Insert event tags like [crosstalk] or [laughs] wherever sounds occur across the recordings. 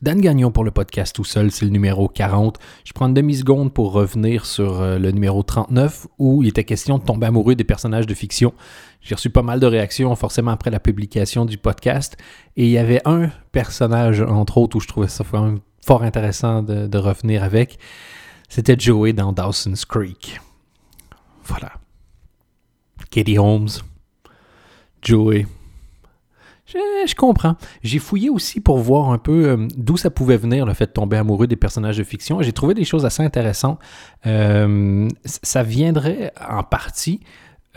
Dan Gagnon pour le podcast tout seul, c'est le numéro 40. Je prends une demi-seconde pour revenir sur euh, le numéro 39 où il était question de tomber amoureux des personnages de fiction. J'ai reçu pas mal de réactions forcément après la publication du podcast et il y avait un personnage entre autres où je trouvais ça fort intéressant de, de revenir avec. C'était Joey dans Dawson's Creek. Voilà. Katie Holmes. Joey. Je, comprends. J'ai fouillé aussi pour voir un peu euh, d'où ça pouvait venir le fait de tomber amoureux des personnages de fiction. J'ai trouvé des choses assez intéressantes. Euh, ça viendrait en partie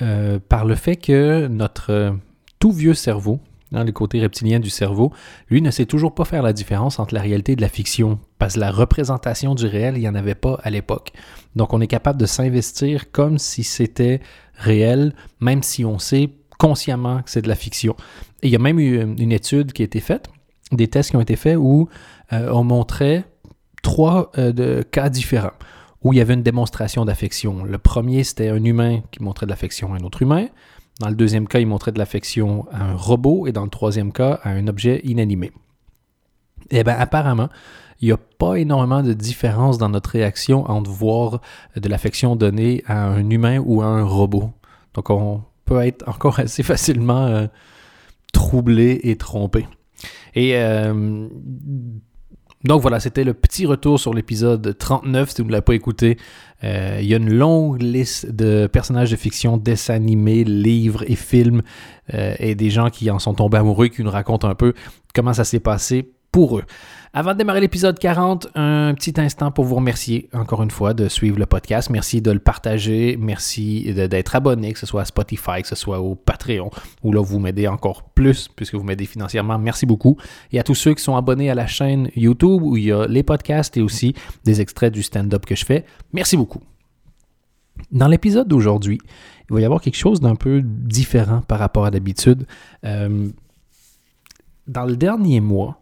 euh, par le fait que notre tout vieux cerveau, hein, le côté reptilien du cerveau, lui ne sait toujours pas faire la différence entre la réalité et de la fiction, parce que la représentation du réel, il n'y en avait pas à l'époque. Donc on est capable de s'investir comme si c'était réel, même si on sait consciemment que c'est de la fiction. Et il y a même eu une étude qui a été faite, des tests qui ont été faits où euh, on montrait trois euh, cas différents où il y avait une démonstration d'affection. Le premier, c'était un humain qui montrait de l'affection à un autre humain. Dans le deuxième cas, il montrait de l'affection à un robot. Et dans le troisième cas, à un objet inanimé. Eh bien, apparemment, il n'y a pas énormément de différence dans notre réaction entre voir de l'affection donnée à un humain ou à un robot. Donc, on peut être encore assez facilement euh, troublé et trompé. Et euh, donc voilà, c'était le petit retour sur l'épisode 39. Si vous ne l'avez pas écouté, euh, il y a une longue liste de personnages de fiction, dessins animés, livres et films, et des gens qui en sont tombés amoureux, qui nous racontent un peu comment ça s'est passé pour eux. Avant de démarrer l'épisode 40, un petit instant pour vous remercier encore une fois de suivre le podcast. Merci de le partager. Merci d'être abonné, que ce soit à Spotify, que ce soit au Patreon, où là vous m'aidez encore plus puisque vous m'aidez financièrement. Merci beaucoup. Et à tous ceux qui sont abonnés à la chaîne YouTube où il y a les podcasts et aussi des extraits du stand-up que je fais. Merci beaucoup. Dans l'épisode d'aujourd'hui, il va y avoir quelque chose d'un peu différent par rapport à d'habitude. Euh, dans le dernier mois,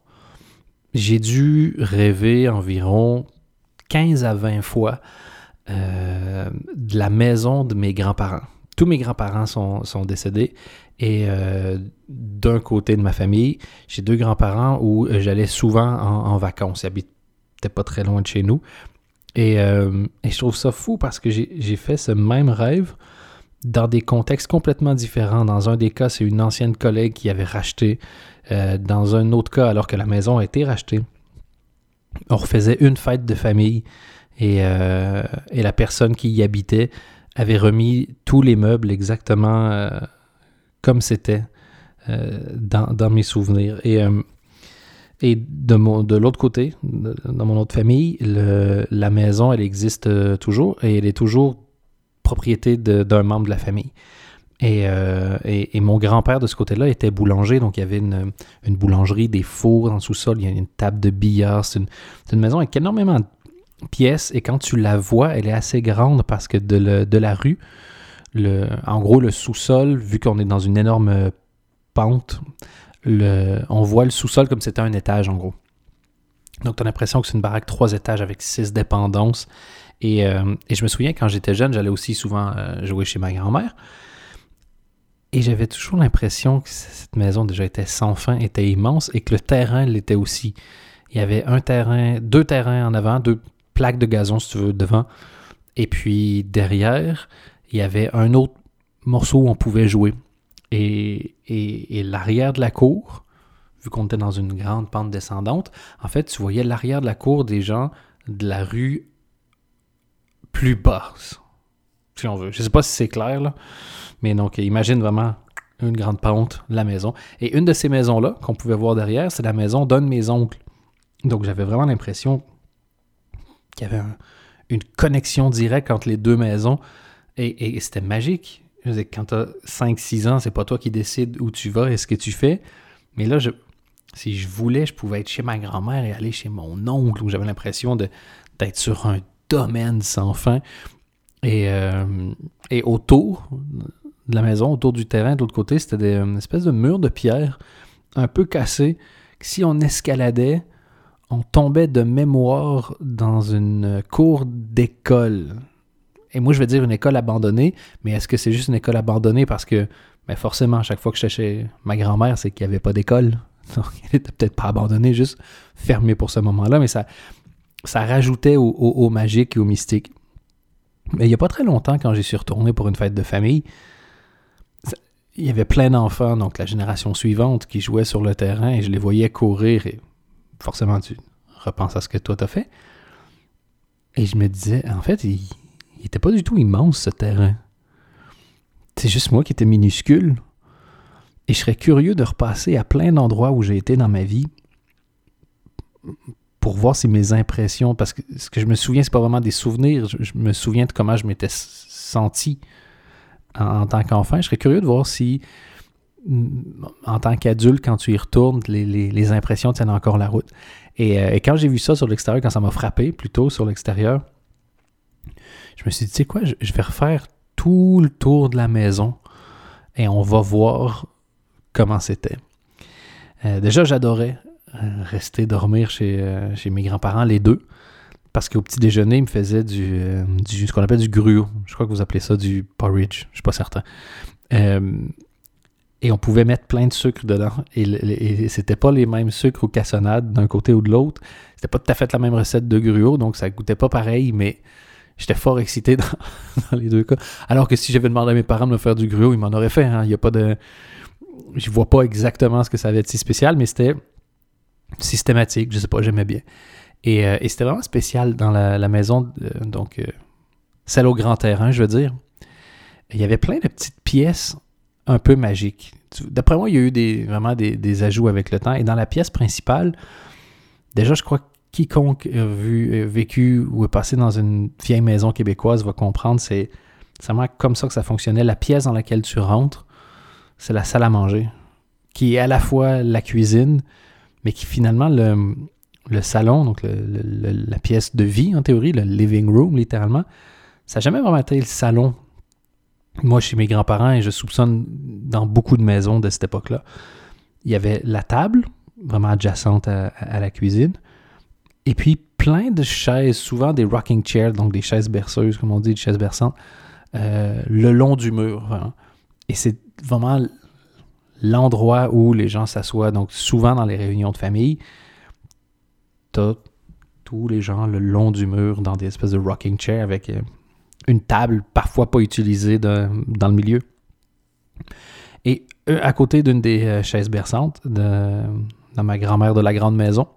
j'ai dû rêver environ 15 à 20 fois euh, de la maison de mes grands-parents. Tous mes grands-parents sont, décédés et euh, d'un côté de ma famille, j'ai deux grands-parents où j'allais souvent en, vacances. Ils habitaient pas très loin de chez nous. Euh, et je trouve ça fou parce que j'ai fait ce même rêve dans des contextes complètement différents. Dans un des cas, c'est une ancienne collègue qui avait racheté euh, dans un autre cas, alors que la maison a été rachetée, on refaisait une fête de famille et, euh, la personne qui y habitait avait remis tous les meubles exactement euh, comme c'était dans, mes souvenirs. Et, de l'autre côté, dans mon autre famille, la maison, elle existe toujours et elle est toujours propriété d'un membre de la famille. Euh, et, et, mon grand-père de ce côté-là était boulanger, donc il y avait une, boulangerie, des fours dans le sous-sol, il y a une table de billard. C'est une, maison avec énormément de pièces et quand tu la vois, elle est assez grande parce que de, la rue, en gros, le sous-sol, vu qu'on est dans une énorme pente, on voit le sous-sol comme c'était un étage en gros. Donc tu as l'impression que c'est une baraque trois étages avec six dépendances. Et, euh, je me souviens quand j'étais jeune, j'allais aussi souvent euh, jouer chez ma grand-mère. Et j'avais toujours l'impression que cette maison déjà était sans fin, était immense et que le terrain l'était aussi. Il y avait un terrain, deux terrains en avant, deux plaques de gazon, si tu veux, devant. Et puis derrière, il y avait un autre morceau où on pouvait jouer. Et, et, l'arrière de la cour, vu qu'on était dans une grande pente descendante, en fait, tu voyais l'arrière de la cour des gens de la rue plus basse, si on veut. Je ne sais pas si c'est clair, là. Mais donc, imagine vraiment une grande pente, la maison. Et une de ces maisons-là, qu'on pouvait voir derrière, c'est la maison d'un de mes oncles. Donc, j'avais vraiment l'impression qu'il y avait une connexion directe entre les deux maisons. Et, c'était magique. Je veux quand tu as 5-6 ans, c'est pas toi qui décides où tu vas et ce que tu fais. Mais là, si je voulais, je pouvais être chez ma grand-mère et aller chez mon oncle, où j'avais l'impression d'être sur un domaine sans fin. Et, euh, et autour de la maison, autour du terrain, de l'autre côté, c'était une espèce de mur de pierre un peu cassé. Si on escaladait, on tombait de mémoire dans une cour d'école. Et moi, je vais dire une école abandonnée, mais est-ce que c'est juste une école abandonnée parce que, ben forcément, à chaque fois que je chez ma grand-mère, c'est qu'il n'y avait pas d'école. [laughs] Donc, elle était peut-être pas abandonnée, juste fermée pour ce moment-là, mais ça, ça rajoutait au, au magique et au mystique. Mais il n'y a pas très longtemps, quand j'y suis retourné pour une fête de famille, il y avait plein d'enfants, donc la génération suivante, qui jouaient sur le terrain et je les voyais courir et forcément tu repenses à ce que toi t'as fait. Et je me disais, en fait, il n'était pas du tout immense ce terrain. C'est juste moi qui étais minuscule. Et je serais curieux de repasser à plein d'endroits où j'ai été dans ma vie pour voir si mes impressions, parce que ce que je me souviens, c'est pas vraiment des souvenirs, je, me souviens de comment je m'étais senti en, tant qu'enfant. Je serais curieux de voir si, en tant qu'adulte, quand tu y retournes, les, impressions tiennent encore la route. Euh, et, quand j'ai vu ça sur l'extérieur, quand ça m'a frappé plutôt sur l'extérieur, je me suis dit, tu sais quoi, je, vais refaire tout le tour de la maison et on va voir comment c'était. Euh, déjà, j'adorais rester dormir chez, chez mes grands-parents, les deux. Parce qu'au petit déjeuner, ils me faisaient du, du ce qu'on appelle du gruau. Je crois que vous appelez ça du porridge. Je suis pas certain. et on pouvait mettre plein de sucre dedans. Et, et, c'était pas les mêmes sucres aux cassonades d'un côté ou de l'autre. C'était pas tout à fait la même recette de gruau, donc ça goûtait pas pareil, mais J'étais fort excité [laughs] dans, les deux cas. Alors que si j'avais demandé à mes parents de me faire du gruau, ils m'en auraient fait. Hein. Il y a pas de. Je vois pas exactement ce que ça avait être si spécial, mais c'était systématique. Je sais pas, j'aimais bien. Et, euh, c'était vraiment spécial dans la, maison, donc euh, celle au grand terrain, je veux dire. Il y avait plein de petites pièces un peu magiques. D'après moi, il y a eu des, vraiment des, des, ajouts avec le temps. Et dans la pièce principale, déjà, je crois que quiconque a vu, vécu ou est passé dans une vieille maison québécoise va comprendre, c'est vraiment comme ça que ça fonctionnait. La pièce dans laquelle tu rentres, c'est la salle à manger, qui est à la fois la cuisine, mais qui finalement le, salon, donc la pièce de vie en théorie, le living room littéralement, ça n'a jamais vraiment été le salon. Moi, chez mes grands-parents, et je soupçonne dans beaucoup de maisons de cette époque-là, il y avait la table, vraiment adjacente à la cuisine. Et puis plein de chaises, souvent des rocking chairs, donc des chaises berceuses, comme on dit, des chaises berçantes, euh, le long du mur. Et c'est vraiment l'endroit où les gens s'assoient. Donc souvent dans les réunions de famille, t'as tous les gens le long du mur dans des espèces de rocking chairs avec euh, une table parfois pas utilisée dans le milieu. Et à côté d'une des euh, chaises berçantes de, dans ma grand-mère de la grande maison,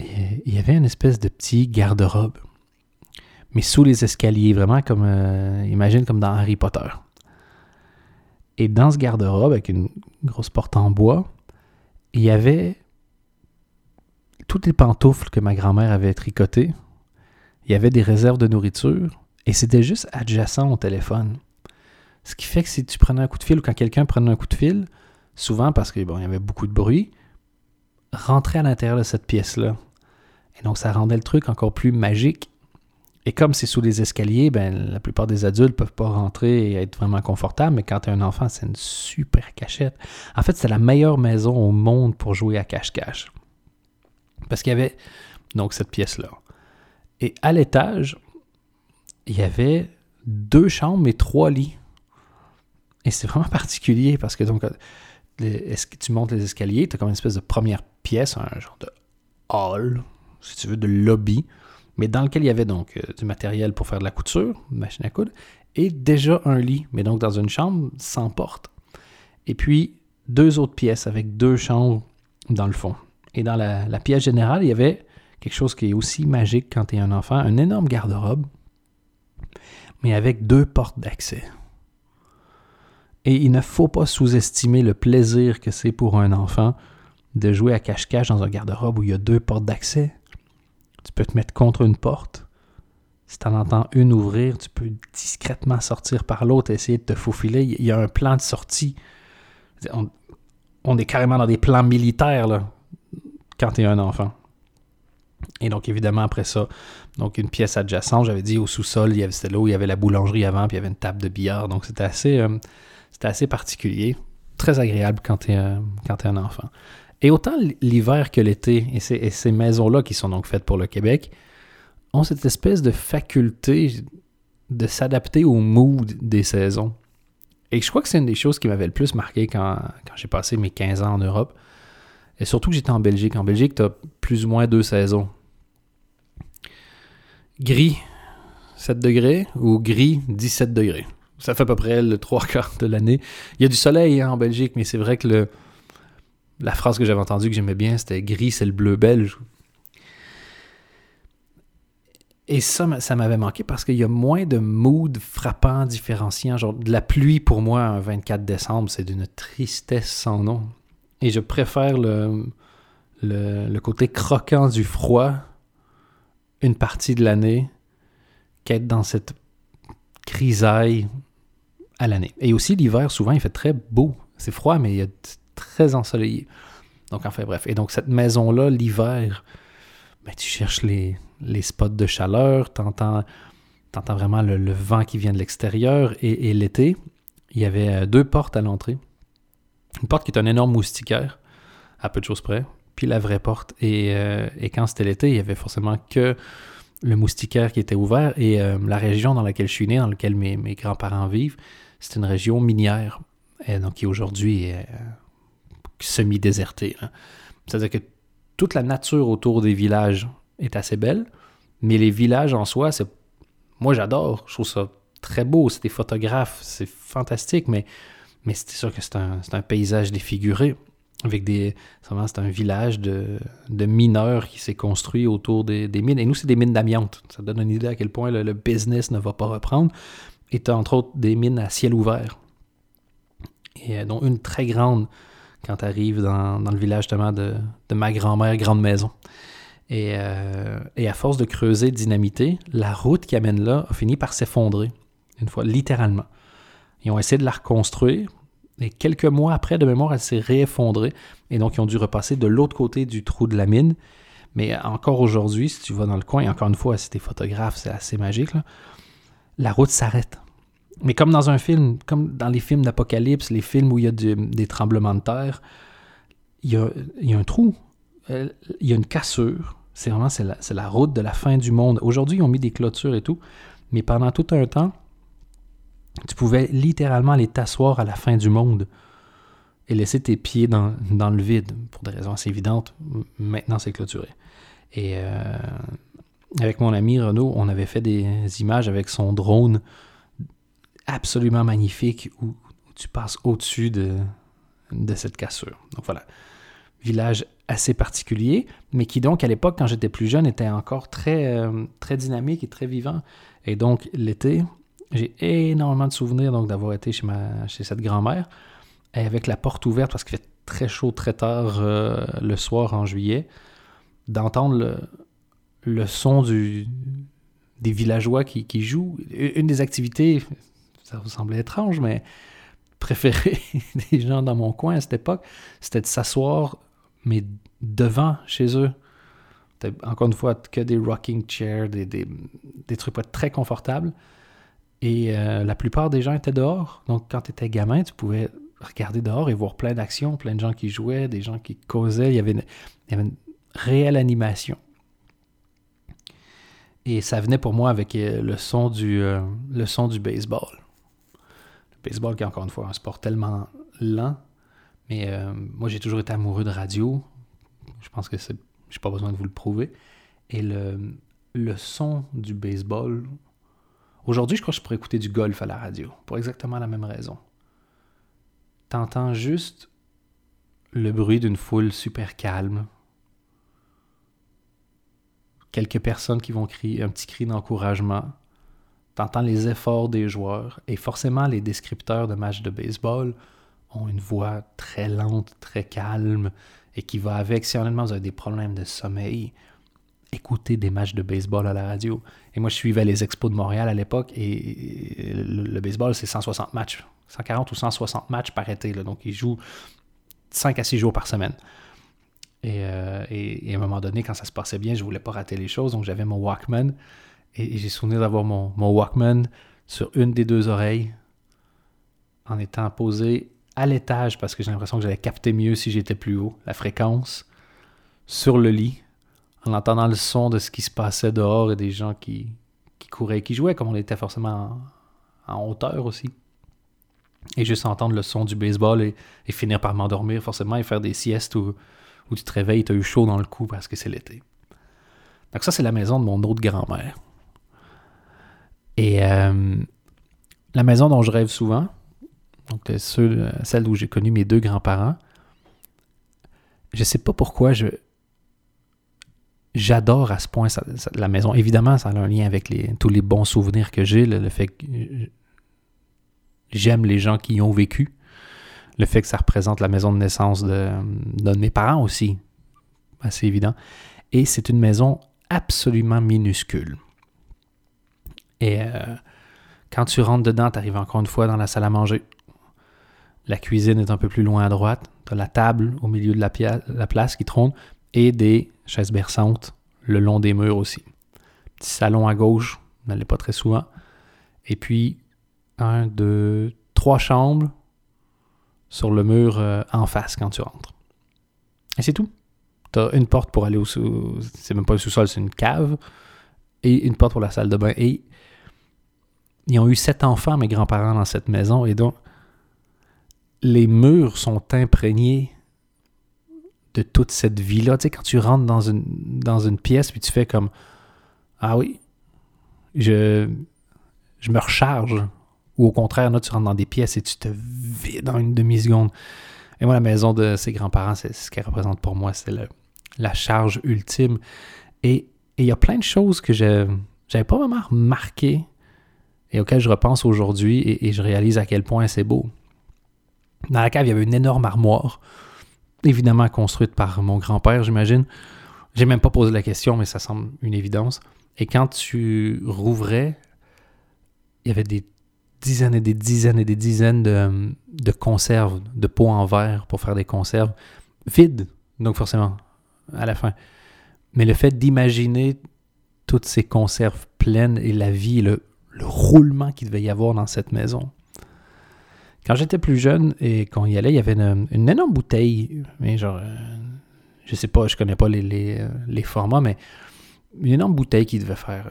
il y avait une espèce de petit garde-robe, mais sous les escaliers, vraiment comme, euh, imagine comme dans Harry Potter. Et dans ce garde-robe, avec une grosse porte en bois, il y avait toutes les pantoufles que ma grand-mère avait tricotées. Il y avait des réserves de nourriture, et c'était juste adjacent au téléphone. Ce qui fait que si tu prenais un coup de fil ou quand quelqu'un prenait un coup de fil, souvent parce qu'il bon, y avait beaucoup de bruit, rentrer à l'intérieur de cette pièce-là, et donc, ça rendait le truc encore plus magique. Et comme c'est sous les escaliers, ben, la plupart des adultes ne peuvent pas rentrer et être vraiment confortables, mais quand tu as un enfant, c'est une super cachette. En fait, c'est la meilleure maison au monde pour jouer à cache-cache. Parce qu'il y avait donc cette pièce-là. Et à l'étage, il y avait deux chambres et trois lits. Et c'est vraiment [laughs] particulier parce que donc, tu montes les escaliers, tu as comme une espèce de première pièce, un genre de hall, si tu veux, de lobby, mais dans lequel il y avait donc euh, du matériel pour faire de la couture, une machine à coudre, et déjà un lit, mais donc dans une chambre sans porte. Et puis deux autres pièces avec deux chambres dans le fond. Et dans la, pièce générale, il y avait quelque chose qui est aussi magique quand tu es un enfant, un énorme garde-robe, mais avec deux portes d'accès. Et il ne faut pas sous-estimer le plaisir que c'est pour un enfant de jouer à cache-cache dans un garde-robe où il y a deux portes d'accès. Tu peux te mettre contre une porte. Si tu en entends une ouvrir, tu peux discrètement sortir par l'autre, essayer de te faufiler. Il y a un plan de sortie. On, est carrément dans des plans militaires là, quand tu es un enfant. Et donc, évidemment, après ça, donc une pièce adjacente, j'avais dit au sous-sol, il y avait, c'était là où il y avait la boulangerie avant, puis il y avait une table de billard. Donc, c'était assez, euh, assez particulier. Très agréable quand tu es, euh, es un enfant. Et autant l'hiver que l'été, et ces, maisons-là qui sont donc faites pour le Québec, ont cette espèce de faculté de s'adapter au mood des saisons. Et je crois que c'est une des choses qui m'avait le plus marqué quand, j'ai passé mes 15 ans en Europe. Et surtout que j'étais en Belgique. En Belgique, tu as plus ou moins deux saisons. Gris, 7 degrés, ou gris, 17 degrés. Ça fait à peu près le trois quarts de l'année. Il y a du soleil hein, en Belgique, mais c'est vrai que le, la phrase que j'avais entendue que j'aimais bien, c'était gris, c'est le bleu belge. Et ça, ça m'avait manqué parce qu'il y a moins de mood frappant, différenciant. Genre, de la pluie, pour moi, un 24 décembre, c'est d'une tristesse sans nom. Et je préfère le, le, côté croquant du froid une partie de l'année qu'être dans cette grisaille à l'année. Et aussi, l'hiver, souvent, il fait très beau. C'est froid, mais il est très ensoleillé. Donc, enfin, bref. Et donc, cette maison-là, l'hiver, ben, tu cherches les, spots de chaleur, tu entends, vraiment le, vent qui vient de l'extérieur. Et, l'été, il y avait euh, deux portes à l'entrée. Une porte qui est un énorme moustiquaire, à peu de choses près, puis la vraie porte. Et, euh, quand c'était l'été, il y avait forcément que le moustiquaire qui était ouvert. Et euh, la région dans laquelle je suis né, dans laquelle mes, grands-parents vivent, c'est une région minière, et donc qui aujourd'hui semi-désertée. C'est-à-dire que toute la nature autour des villages est assez belle, mais les villages en soi, c'est moi j'adore, je trouve ça très beau, c'est des photographes, c'est fantastique, mais, c'est sûr que c'est un, paysage défiguré. Avec des. C'est un village de, mineurs qui s'est construit autour des, mines. Et nous, c'est des mines d'amiante. Ça donne une idée à quel point le, business ne va pas reprendre. Et as entre autres des mines à ciel ouvert. Et euh, dont une très grande quand tu arrives dans, le village justement de, de ma grand-mère, grande maison. Euh, et, à force de creuser, dynamiter, la route qui amène là a fini par s'effondrer, une fois, littéralement. Ils ont essayé de la reconstruire, et quelques mois après, de mémoire, elle s'est réeffondrée, et donc ils ont dû repasser de l'autre côté du trou de la mine. Mais encore aujourd'hui, si tu vas dans le coin, et encore une fois, si t'es photographe, c'est assez magique, la route s'arrête. Mais comme dans un film, comme dans les films d'apocalypse, les films où il y a des tremblements de terre, il y a, un trou, il y a une cassure, c'est vraiment c'est la, route de la fin du monde. Aujourd'hui, ils ont mis des clôtures et tout, mais pendant tout un temps, tu pouvais littéralement aller t'asseoir à la fin du monde et laisser tes pieds dans, le vide, pour des raisons assez évidentes. Maintenant, c'est clôturé. Et euh, avec mon ami Renaud, on avait fait des images avec son drone absolument magnifique où, tu passes au-dessus de, de cette cassure. Donc voilà village assez particulier, mais qui donc à l'époque, quand j'étais plus jeune, était encore très, euh, très dynamique et très vivant. Et donc l'été, j'ai énormément de souvenirs donc d'avoir été chez, ma, chez cette grand-mère, avec la porte ouverte parce qu'il fait très chaud très tard euh, le soir en juillet, d'entendre le, le son du, des villageois qui, qui, jouent. Une des activités, ça vous semblait étrange, mais préférée [laughs] des gens dans mon coin à cette époque, c'était de s'asseoir mais devant, chez eux. Encore une fois, que des rocking chairs, des, des, trucs pas très confortables. Et euh, la plupart des gens étaient dehors. Donc, quand tu étais gamin, tu pouvais regarder dehors et voir plein d'actions, plein de gens qui jouaient, des gens qui causaient. Il y avait une, il y avait réelle animation. Et ça venait pour moi avec euh, le son du, euh, le son du baseball. Baseball qui est encore une fois un sport tellement lent mais euh, moi, j'ai toujours été amoureux de radio. Je pense que c'est. J'ai pas besoin de vous le prouver. Et le, le son du baseball. Aujourd'hui, je crois que je pourrais écouter du golf à la radio. Pour exactement la même raison. T'entends juste le bruit d'une foule super calme. Quelques personnes qui vont crier un petit cri d'encouragement. T'entends les efforts des joueurs. Et forcément, les descripteurs de matchs de baseball ont une voix très lente, très calme, et qui va avec, si honnêtement vous avez des problèmes de sommeil, écoutez des matchs de baseball à la radio. Et moi, je suivais les expos de Montréal à l'époque, et le, baseball, c'est 160 matchs, 140 ou 160 matchs par été, donc ils jouent 5 à 6 jours par semaine. Euh, et, à un moment donné, quand ça se passait bien, je voulais pas rater les choses, donc j'avais mon Walkman, et, j'ai souvenir d'avoir mon, mon Walkman sur une des deux oreilles, en étant posé à l'étage parce que j'ai l'impression que j'allais capter mieux si j'étais plus haut, la fréquence, sur le lit, en entendant le son de ce qui se passait dehors et des gens qui, qui couraient et qui jouaient, comme on était forcément en, hauteur aussi. Et juste entendre le son du baseball et, finir par m'endormir forcément et faire des siestes ou, où tu te réveilles, tu as eu chaud dans le cou parce que c'est l'été. Donc ça, c'est la maison de mon autre grand-mère. Et euh, la maison dont je rêve souvent, donc celle où j'ai connu mes deux grands-parents, je sais pas pourquoi je j'adore à ce point la maison. Évidemment, ça a un lien avec tous les bons souvenirs que j'ai, le, fait que j'aime les gens qui y ont vécu, le fait que ça représente la maison de naissance de, de mes parents aussi, assez évident. Et c'est une maison absolument minuscule. Et euh, quand tu rentres dedans, tu arrives encore une fois dans la salle à manger. La cuisine est un peu plus loin à droite. Tu as la table au milieu de la, la, place qui trône et des chaises berçantes le long des murs aussi. Petit salon à gauche, n'allez pas très souvent. Et puis, un, deux, trois chambres sur le mur euh, en face quand tu rentres. Et c'est tout. Tu as une porte pour aller au sous... C'est même pas un sous-sol, c'est une cave. Et une porte pour la salle de bain. Ils ont eu sept enfants, mes grands-parents, dans cette maison. Et donc, les murs sont imprégnés de toute cette vie-là. Tu sais, quand tu rentres dans une, dans une pièce, puis tu fais comme Ah oui, je, je me recharge. Ou au contraire, là, tu rentres dans des pièces et tu te vides dans une demi-seconde. Et moi, la maison de ses grands-parents, c'est ce qu'elle représente pour moi. C'est la charge ultime. Et il y a plein de choses que je n'avais pas vraiment remarquées et auxquelles je repense aujourd'hui et, et, je réalise à quel point c'est beau. Dans la cave, il y avait une énorme armoire, évidemment construite par mon grand-père, j'imagine. J'ai même pas posé la question, mais ça semble une évidence. Et quand tu rouvrais, il y avait des dizaines et des dizaines et des dizaines de, de conserves, de pots en verre pour faire des conserves, vides, donc forcément, à la fin. Mais le fait d'imaginer toutes ces conserves pleines et la vie, le, le roulement qu'il devait y avoir dans cette maison. Quand j'étais plus jeune et qu'on y allait, il y avait une, énorme bouteille, mais genre, euh, je sais pas, je connais pas les, euh, les, formats, mais une énorme bouteille qui devait faire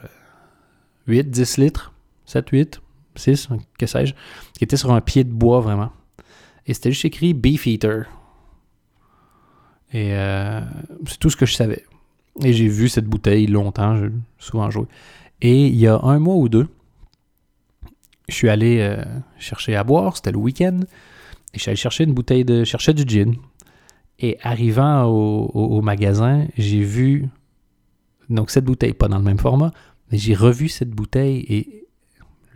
8, euh, 10 litres, 7, 8, 6, que sais-je, qui était sur un pied de bois vraiment. Et c'était juste écrit Beef Eater. Et c'est tout ce que je savais. Et j'ai vu cette bouteille longtemps, j'ai souvent joué. Et il y a un mois ou deux, je suis allé euh, chercher à boire, c'était le week-end, et je suis allé chercher une bouteille de. chercher du gin. Et arrivant au, magasin, j'ai vu. Donc, cette bouteille, pas dans le même format, mais j'ai revu cette bouteille et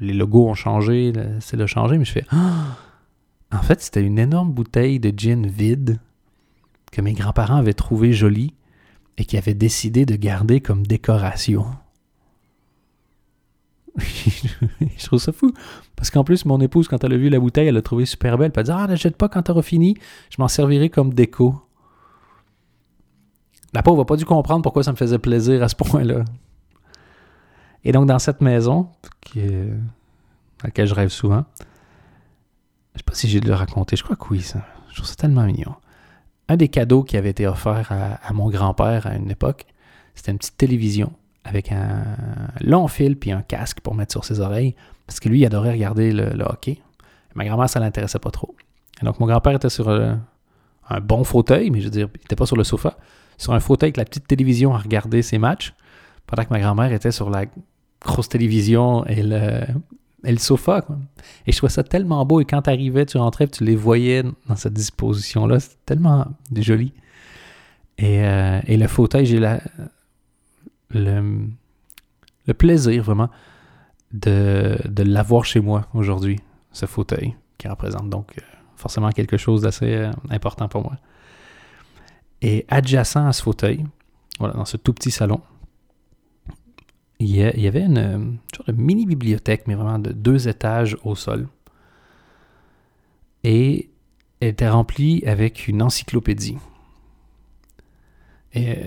les logos ont changé, c'est le changé, mais je fais. Ah! En fait, c'était une énorme bouteille de gin vide que mes grands-parents avaient trouvé jolie et qui avaient décidé de garder comme décoration. [laughs] je trouve ça fou. Parce qu'en plus, mon épouse, quand elle a vu la bouteille, elle l'a trouvée super belle. Elle a dit Ah, n'achète pas quand t'auras fini, je m'en servirai comme déco. La pauvre n'a pas dû comprendre pourquoi ça me faisait plaisir à ce point-là. Et donc, dans cette maison, à laquelle je rêve souvent, je sais pas si j'ai dû le raconter, je crois que oui, ça. Je trouve ça tellement mignon. Un des cadeaux qui avait été offert à mon grand-père à une époque, c'était une petite télévision avec un long fil puis un casque pour mettre sur ses oreilles, parce que lui, il adorait regarder le, hockey. Ma grand-mère, ça l'intéressait pas trop. Et donc, mon grand-père était sur euh, un bon fauteuil, mais je veux dire, il n'était pas sur le sofa, sur un fauteuil avec la petite télévision à regarder ses matchs, pendant que ma grand-mère était sur la grosse télévision et le, et le sofa. Et je trouvais ça tellement beau, et quand tu arrivais, tu rentrais, tu les voyais dans cette disposition-là, c'était tellement joli. Et, euh, et le fauteuil, j'ai la, le, plaisir vraiment de, l'avoir chez moi aujourd'hui, ce fauteuil, qui représente donc euh, forcément quelque chose d'assez euh, important pour moi. Et adjacent à ce fauteuil, voilà, dans ce tout petit salon, il y, avait une, mini bibliothèque, mais vraiment de deux étages au sol. Et elle était remplie avec une encyclopédie. Et euh,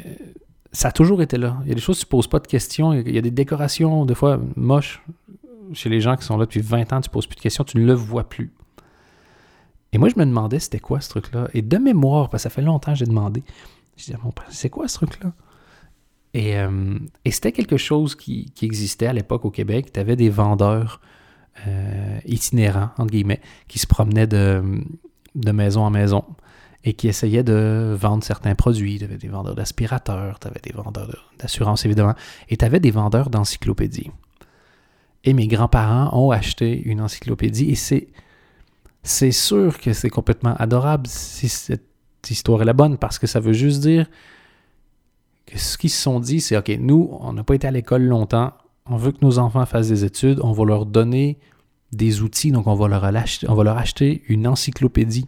ça a toujours été là. Il y a des choses, tu ne poses pas de questions. Il y a des décorations, des fois, moches chez les gens qui sont là depuis 20 ans, tu ne poses plus de questions, tu ne le vois plus. Et moi, je me demandais c'était quoi ce truc-là? Et de mémoire, parce que ça fait longtemps que j'ai demandé, je disais à mon père, c'est quoi ce truc-là? Et, euh, c'était quelque chose qui, existait à l'époque au Québec. Tu avais des vendeurs euh, itinérants, entre guillemets, qui se promenaient de, de maison en maison et qui essayaient de vendre certains produits. Tu avais des vendeurs d'aspirateurs, tu avais des vendeurs d'assurance évidemment, et tu avais des vendeurs d'encyclopédies. Et mes grands-parents ont acheté une encyclopédie et c'est, c'est sûr que c'est complètement adorable si cette histoire est la bonne parce que ça veut juste dire que ce qu'ils se sont dit, c'est OK, nous, on n'a pas été à l'école longtemps, on veut que nos enfants fassent des études, on va leur donner des outils, donc on va leur acheter, on va leur acheter une encyclopédie.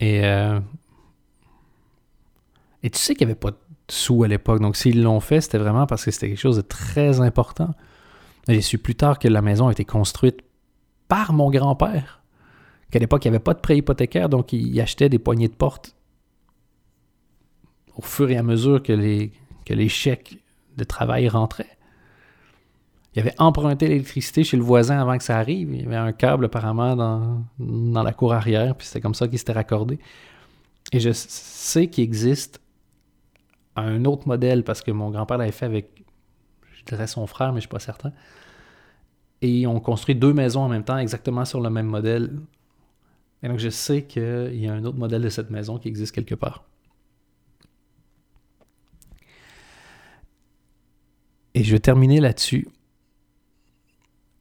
Et, euh, et tu sais qu'il n'y avait pas de sous à l'époque, donc s'ils l'ont fait, c'était vraiment parce que c'était quelque chose de très important. J'ai su plus tard que la maison a été construite par mon grand-père, qu'à l'époque, il n'y avait pas de prêt hypothécaire, donc il achetait des poignées de porte au fur et à mesure que les, que les chèques de travail rentraient. Il avait emprunté l'électricité chez le voisin avant que ça arrive. Il y avait un câble apparemment dans, dans la cour arrière, puis c'était comme ça qu'il s'était raccordé. Et je sais qu'il existe un autre modèle parce que mon grand-père l'avait fait avec, je dirais son frère, mais je ne suis pas certain. Et ils ont construit deux maisons en même temps, exactement sur le même modèle. Et donc je sais qu'il y a un autre modèle de cette maison qui existe quelque part. Et je vais terminer là-dessus.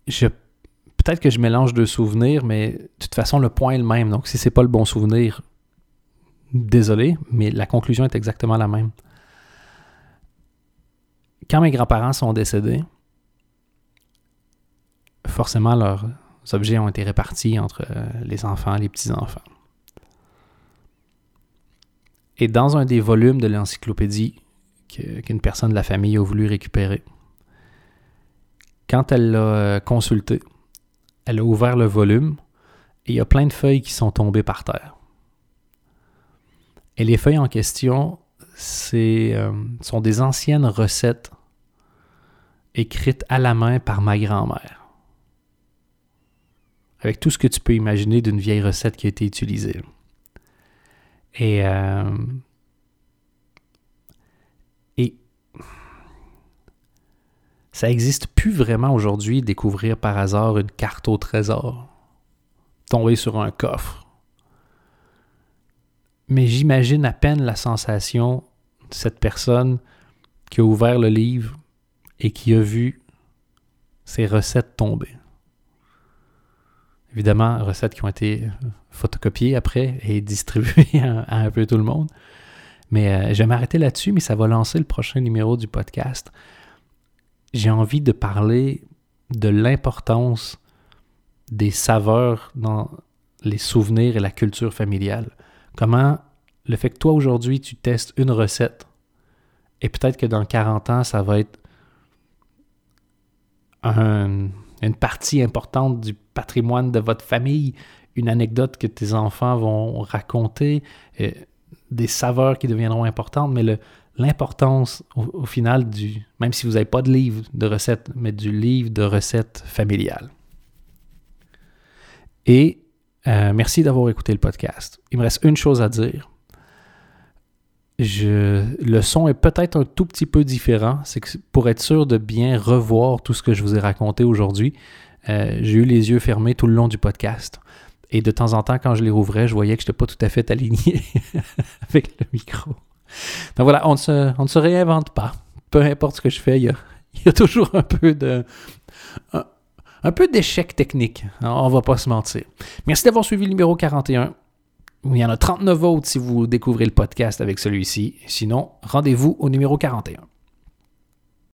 Peut-être que je mélange deux souvenirs, mais de toute façon, le point est le même. Donc, si c'est pas le bon souvenir, désolé, mais la conclusion est exactement la même. Quand mes grands-parents sont décédés, forcément, leurs objets ont été répartis entre euh, les enfants et les petits-enfants. Et dans un des volumes de l'encyclopédie qu'une personne de la famille a voulu récupérer. Quand elle l'a euh, consulté, elle a ouvert le volume et il y a plein de feuilles qui sont tombées par terre. Et les feuilles en question, c'est, euh, sont des anciennes recettes écrites à la main par ma grand-mère. Avec tout ce que tu peux imaginer d'une vieille recette qui a été utilisée. Et euh, Ça n'existe plus vraiment aujourd'hui découvrir par hasard une carte au trésor, tomber sur un coffre. Mais j'imagine à peine la sensation de cette personne qui a ouvert le livre et qui a vu ses recettes tomber. Évidemment, recettes qui ont été photocopiées après et distribuées [laughs] à, un peu tout le monde. Mais euh, je vais m'arrêter là-dessus, mais ça va lancer le prochain numéro du podcast j'ai envie de parler de l'importance des saveurs dans les souvenirs et la culture familiale. Comment le fait que toi aujourd'hui tu testes une recette et peut-être que dans 40 ans ça va être une partie importante du patrimoine de votre famille, une anecdote que tes enfants vont raconter, euh, des saveurs qui deviendront importantes, mais le, l'importance au, final du, même si vous n'avez pas de livre de recettes, mais du livre de recettes familiales. Et euh, merci d'avoir écouté le podcast. Il me reste une chose à dire. Je, le son est peut-être un tout petit peu différent. C'est que pour être sûr de bien revoir tout ce que je vous ai raconté aujourd'hui, euh, j'ai eu les yeux fermés tout le long du podcast. Et de temps en temps, quand je les rouvrais, je voyais que je n'étais pas tout à fait aligné [laughs] avec le micro. Donc voilà, on ne, se, réinvente pas. Peu importe ce que je fais, il y a, [laughs] toujours un peu de. Un, peu d'échec technique. On va pas se mentir. Merci d'avoir suivi le numéro 41. Il y en a 39 autres si vous découvrez le podcast avec celui-ci. Sinon, rendez-vous au numéro 41.